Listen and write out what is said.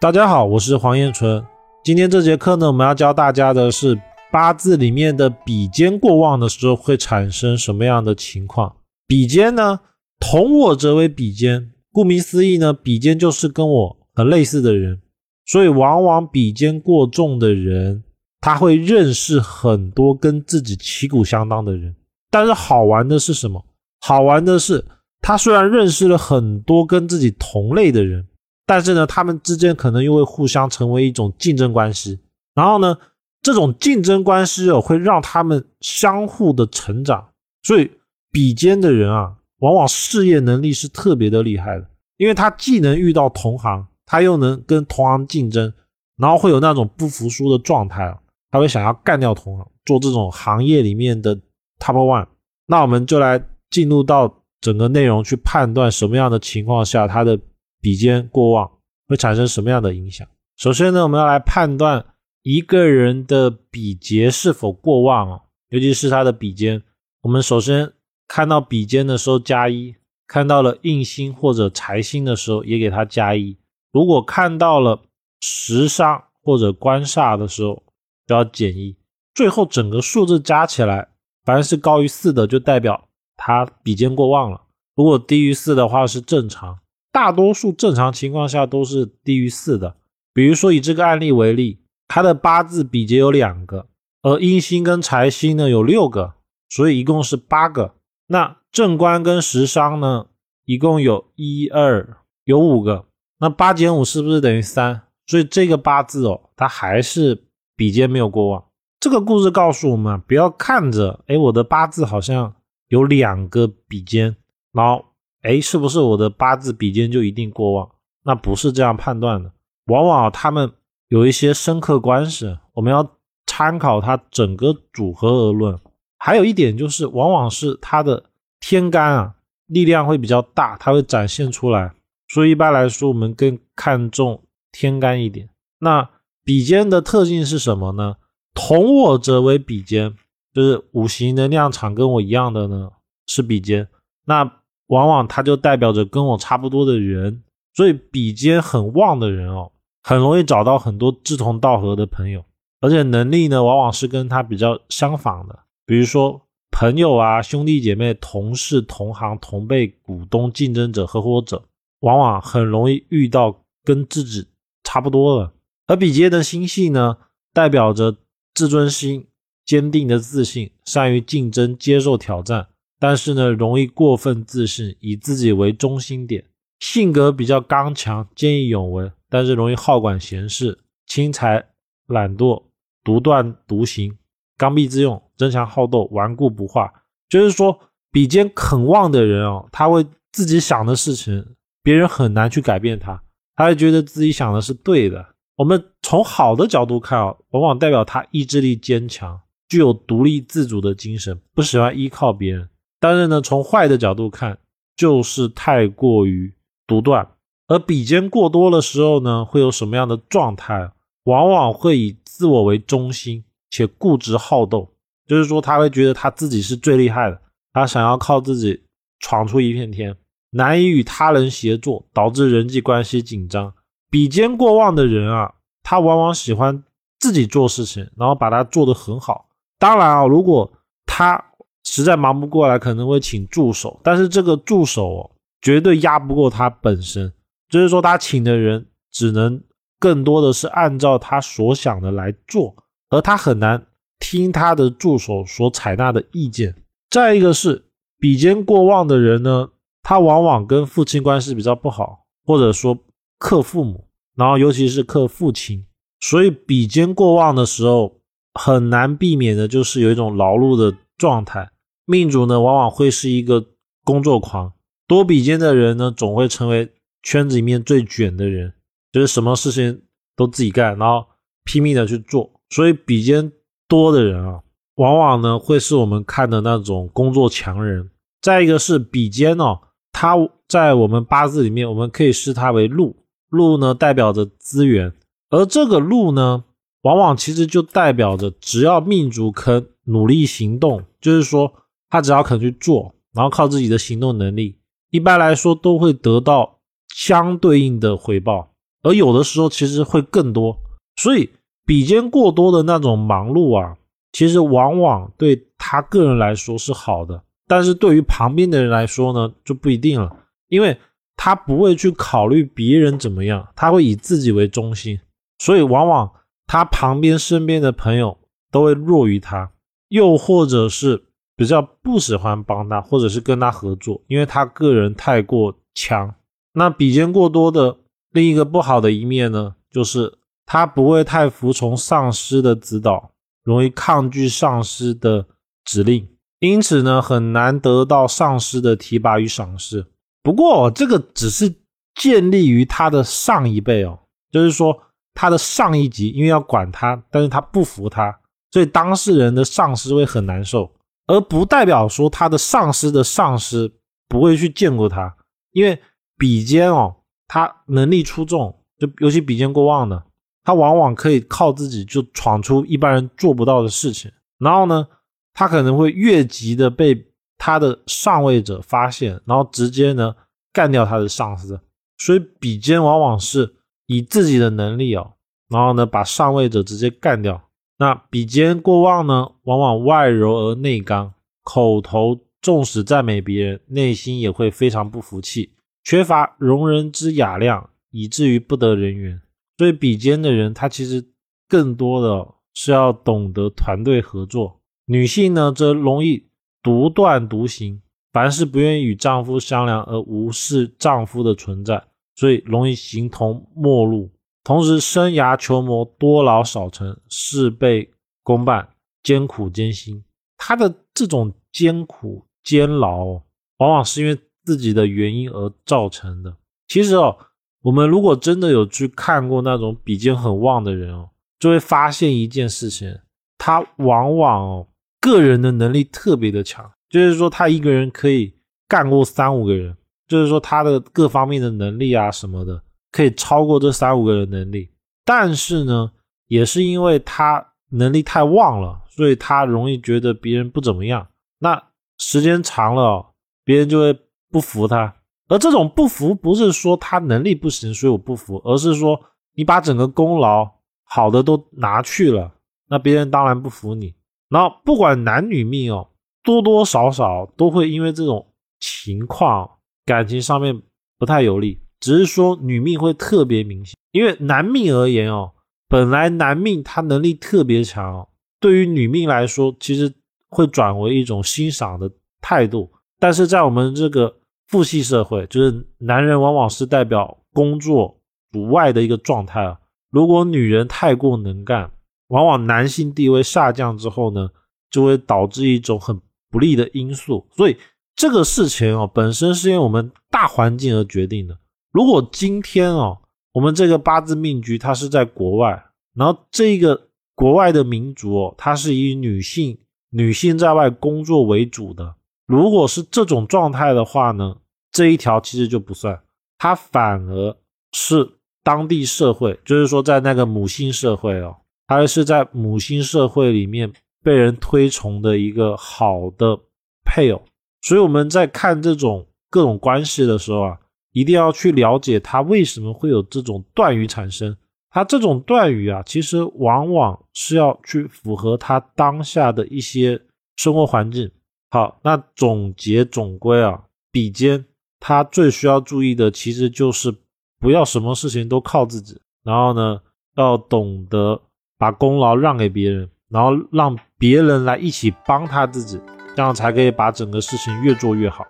大家好，我是黄彦纯。今天这节课呢，我们要教大家的是八字里面的比肩过旺的时候会产生什么样的情况。比肩呢，同我则为比肩，顾名思义呢，比肩就是跟我很类似的人，所以往往比肩过重的人，他会认识很多跟自己旗鼓相当的人。但是好玩的是什么？好玩的是，他虽然认识了很多跟自己同类的人。但是呢，他们之间可能又会互相成为一种竞争关系，然后呢，这种竞争关系哦，会让他们相互的成长。所以比肩的人啊，往往事业能力是特别的厉害的，因为他既能遇到同行，他又能跟同行竞争，然后会有那种不服输的状态啊，他会想要干掉同行，做这种行业里面的 top one。那我们就来进入到整个内容去判断什么样的情况下他的。比肩过旺会产生什么样的影响？首先呢，我们要来判断一个人的比劫是否过旺啊，尤其是他的比肩。我们首先看到比肩的时候加一，看到了印星或者财星的时候也给他加一。如果看到了食伤或者官煞的时候，就要减一。最后整个数字加起来，凡是高于四的，就代表他比肩过旺了；如果低于四的话，是正常。大多数正常情况下都是低于四的。比如说以这个案例为例，他的八字比劫有两个，而阴星跟财星呢有六个，所以一共是八个。那正官跟食伤呢，一共有一二有五个。那八减五是不是等于三？所以这个八字哦，它还是比肩没有过旺。这个故事告诉我们，不要看着哎，我的八字好像有两个比肩，然后。哎，是不是我的八字比肩就一定过旺？那不是这样判断的，往往他们有一些深刻关系，我们要参考它整个组合而论。还有一点就是，往往是它的天干啊，力量会比较大，它会展现出来。所以一般来说，我们更看重天干一点。那比肩的特性是什么呢？同我者为比肩，就是五行能量场跟我一样的呢，是比肩。那往往它就代表着跟我差不多的人，所以比肩很旺的人哦，很容易找到很多志同道合的朋友，而且能力呢，往往是跟他比较相仿的。比如说朋友啊、兄弟姐妹、同事、同行、同辈、股东、竞争者、合伙者，往往很容易遇到跟自己差不多的。而比肩的星系呢，代表着自尊心、坚定的自信、善于竞争、接受挑战。但是呢，容易过分自信，以自己为中心点，性格比较刚强、见义勇为，但是容易好管闲事、轻财懒惰、独断独行、刚愎自用、争强好斗、顽固不化。就是说，比肩肯旺的人哦，他会自己想的事情，别人很难去改变他，他会觉得自己想的是对的。我们从好的角度看啊，往往代表他意志力坚强，具有独立自主的精神，不喜欢依靠别人。但是呢，从坏的角度看，就是太过于独断，而比肩过多的时候呢，会有什么样的状态？往往会以自我为中心，且固执好斗，就是说他会觉得他自己是最厉害的，他想要靠自己闯出一片天，难以与他人协作，导致人际关系紧张。比肩过旺的人啊，他往往喜欢自己做事情，然后把它做得很好。当然啊，如果他实在忙不过来，可能会请助手，但是这个助手哦绝对压不过他本身，就是说他请的人只能更多的是按照他所想的来做，而他很难听他的助手所采纳的意见。再一个是比肩过旺的人呢，他往往跟父亲关系比较不好，或者说克父母，然后尤其是克父亲，所以比肩过旺的时候，很难避免的就是有一种劳碌的状态。命主呢，往往会是一个工作狂，多比肩的人呢，总会成为圈子里面最卷的人，就是什么事情都自己干，然后拼命的去做。所以比肩多的人啊，往往呢会是我们看的那种工作强人。再一个是比肩哦，它在我们八字里面，我们可以视它为禄，禄呢代表着资源，而这个禄呢，往往其实就代表着只要命主肯努力行动，就是说。他只要肯去做，然后靠自己的行动能力，一般来说都会得到相对应的回报。而有的时候其实会更多。所以比肩过多的那种忙碌啊，其实往往对他个人来说是好的，但是对于旁边的人来说呢，就不一定了，因为他不会去考虑别人怎么样，他会以自己为中心，所以往往他旁边身边的朋友都会弱于他，又或者是比较不喜欢帮他，或者是跟他合作，因为他个人太过强。那比肩过多的另一个不好的一面呢，就是。他不会太服从上司的指导，容易抗拒上司的指令，因此呢，很难得到上司的提拔与赏识。不过，这个只是建立于他的上一辈哦，就是说他的上一级因为要管他，但是他不服他，所以当事人的上司会很难受，而不代表说他的上司的上司不会去见过他，因为比肩哦，他能力出众，就尤其比肩过旺的。他往往可以靠自己就闯出一般人做不到的事情，然后呢，他可能会越级的被他的上位者发现，然后直接呢干掉他的上司。所以比肩往往是以自己的能力哦，然后呢把上位者直接干掉。那比肩过旺呢，往往外柔而内刚，口头纵使赞美别人，内心也会非常不服气，缺乏容人之雅量，以至于不得人缘。所以比肩的人，他其实更多的是要懂得团队合作。女性呢，则容易独断独行，凡事不愿意与丈夫商量而无视丈夫的存在，所以容易形同陌路。同时，生涯求磨多劳少成，事倍功半，艰苦艰辛。他的这种艰苦煎劳，往往是因为自己的原因而造成的。其实哦。我们如果真的有去看过那种比肩很旺的人哦，就会发现一件事情，他往往哦个人的能力特别的强，就是说他一个人可以干过三五个人，就是说他的各方面的能力啊什么的可以超过这三五个人能力。但是呢，也是因为他能力太旺了，所以他容易觉得别人不怎么样。那时间长了，别人就会不服他。而这种不服，不是说他能力不行，所以我不服，而是说你把整个功劳好的都拿去了，那别人当然不服你。然后不管男女命哦，多多少少都会因为这种情况，感情上面不太有利。只是说女命会特别明显，因为男命而言哦，本来男命他能力特别强，对于女命来说，其实会转为一种欣赏的态度。但是在我们这个。父系社会就是男人往往是代表工作主外的一个状态啊。如果女人太过能干，往往男性地位下降之后呢，就会导致一种很不利的因素。所以这个事情哦，本身是因为我们大环境而决定的。如果今天哦，我们这个八字命局它是在国外，然后这个国外的民族哦，它是以女性女性在外工作为主的。如果是这种状态的话呢，这一条其实就不算，它反而是当地社会，就是说在那个母性社会哦，还是在母性社会里面被人推崇的一个好的配偶。所以我们在看这种各种关系的时候啊，一定要去了解它为什么会有这种断语产生。它这种断语啊，其实往往是要去符合他当下的一些生活环境。好，那总结总归啊，比肩他最需要注意的，其实就是不要什么事情都靠自己，然后呢，要懂得把功劳让给别人，然后让别人来一起帮他自己，这样才可以把整个事情越做越好。